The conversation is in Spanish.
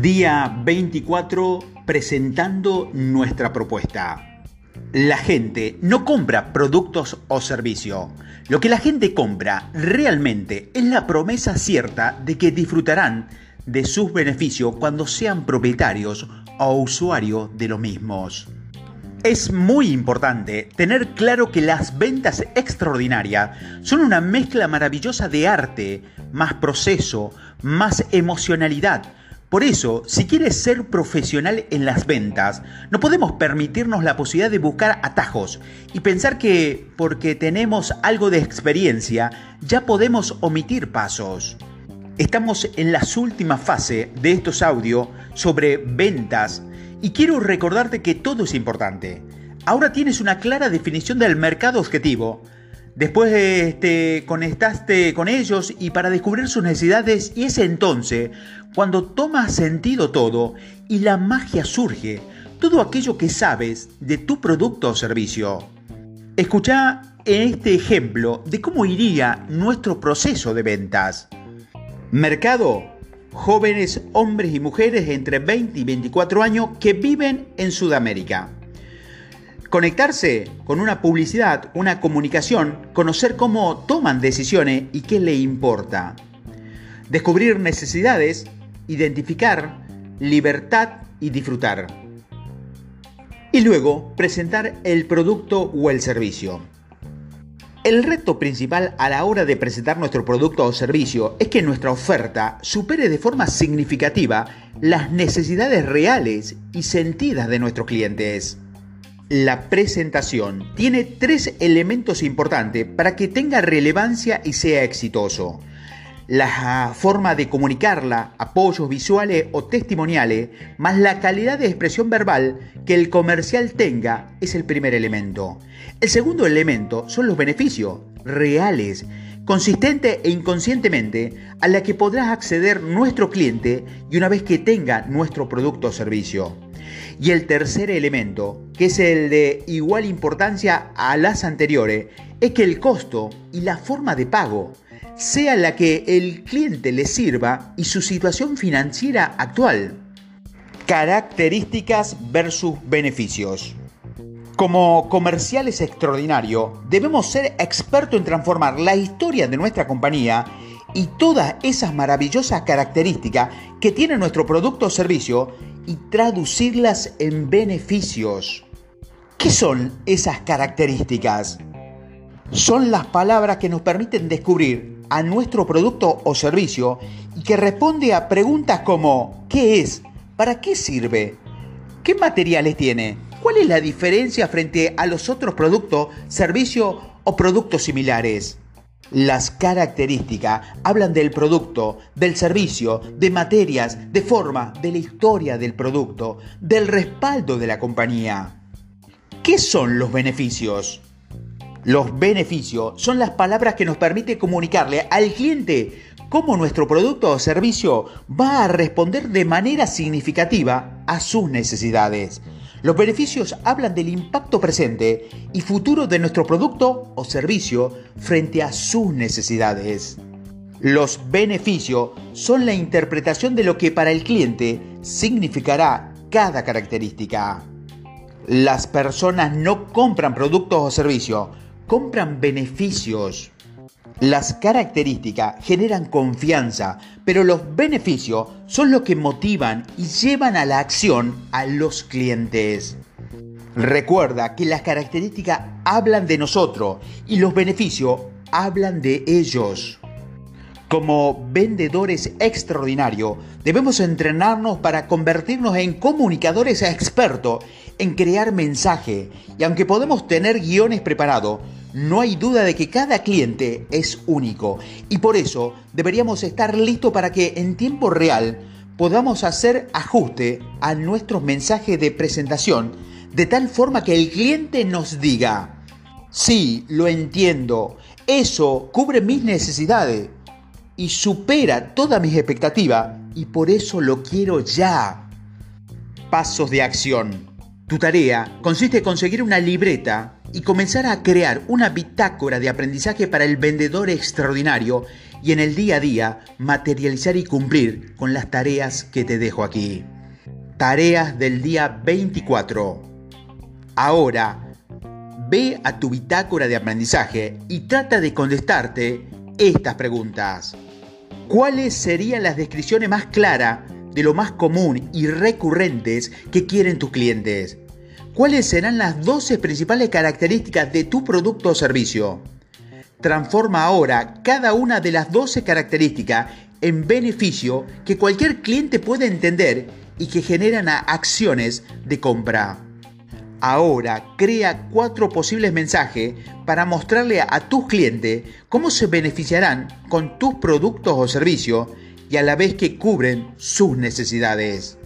Día 24 presentando nuestra propuesta. La gente no compra productos o servicios. Lo que la gente compra realmente es la promesa cierta de que disfrutarán de sus beneficios cuando sean propietarios o usuarios de los mismos. Es muy importante tener claro que las ventas extraordinarias son una mezcla maravillosa de arte, más proceso, más emocionalidad, por eso, si quieres ser profesional en las ventas, no podemos permitirnos la posibilidad de buscar atajos y pensar que porque tenemos algo de experiencia ya podemos omitir pasos. Estamos en las últimas fases de estos audios sobre ventas y quiero recordarte que todo es importante. Ahora tienes una clara definición del mercado objetivo, Después este, conectaste con ellos y para descubrir sus necesidades y es entonces cuando toma sentido todo y la magia surge, todo aquello que sabes de tu producto o servicio. Escucha este ejemplo de cómo iría nuestro proceso de ventas. Mercado, jóvenes hombres y mujeres entre 20 y 24 años que viven en Sudamérica. Conectarse con una publicidad, una comunicación, conocer cómo toman decisiones y qué le importa. Descubrir necesidades, identificar, libertad y disfrutar. Y luego presentar el producto o el servicio. El reto principal a la hora de presentar nuestro producto o servicio es que nuestra oferta supere de forma significativa las necesidades reales y sentidas de nuestros clientes. La presentación tiene tres elementos importantes para que tenga relevancia y sea exitoso. La forma de comunicarla, apoyos visuales o testimoniales, más la calidad de expresión verbal que el comercial tenga es el primer elemento. El segundo elemento son los beneficios reales, consistente e inconscientemente, a la que podrá acceder nuestro cliente y una vez que tenga nuestro producto o servicio. Y el tercer elemento, que es el de igual importancia a las anteriores, es que el costo y la forma de pago sea la que el cliente le sirva y su situación financiera actual. Características versus beneficios. Como comerciales extraordinarios, debemos ser expertos en transformar la historia de nuestra compañía y todas esas maravillosas características que tiene nuestro producto o servicio y traducirlas en beneficios. ¿Qué son esas características? Son las palabras que nos permiten descubrir a nuestro producto o servicio y que responde a preguntas como ¿qué es? ¿Para qué sirve? ¿Qué materiales tiene? ¿Cuál es la diferencia frente a los otros productos, servicios o productos similares? Las características hablan del producto, del servicio, de materias, de forma, de la historia del producto, del respaldo de la compañía. ¿Qué son los beneficios? Los beneficios son las palabras que nos permiten comunicarle al cliente cómo nuestro producto o servicio va a responder de manera significativa a sus necesidades. Los beneficios hablan del impacto presente y futuro de nuestro producto o servicio frente a sus necesidades. Los beneficios son la interpretación de lo que para el cliente significará cada característica. Las personas no compran productos o servicios, compran beneficios. Las características generan confianza, pero los beneficios son lo que motivan y llevan a la acción a los clientes. Recuerda que las características hablan de nosotros y los beneficios hablan de ellos. Como vendedores extraordinarios, debemos entrenarnos para convertirnos en comunicadores expertos en crear mensaje. Y aunque podemos tener guiones preparados, no hay duda de que cada cliente es único. Y por eso deberíamos estar listos para que en tiempo real podamos hacer ajuste a nuestros mensajes de presentación de tal forma que el cliente nos diga, sí, lo entiendo, eso cubre mis necesidades y supera todas mis expectativas y por eso lo quiero ya. Pasos de acción. Tu tarea consiste en conseguir una libreta y comenzar a crear una bitácora de aprendizaje para el vendedor extraordinario y en el día a día materializar y cumplir con las tareas que te dejo aquí. Tareas del día 24. Ahora, ve a tu bitácora de aprendizaje y trata de contestarte estas preguntas. ¿Cuáles serían las descripciones más claras de lo más común y recurrentes que quieren tus clientes? ¿Cuáles serán las 12 principales características de tu producto o servicio? Transforma ahora cada una de las 12 características en beneficio que cualquier cliente puede entender y que generan acciones de compra. Ahora crea cuatro posibles mensajes para mostrarle a tus clientes cómo se beneficiarán con tus productos o servicios y a la vez que cubren sus necesidades.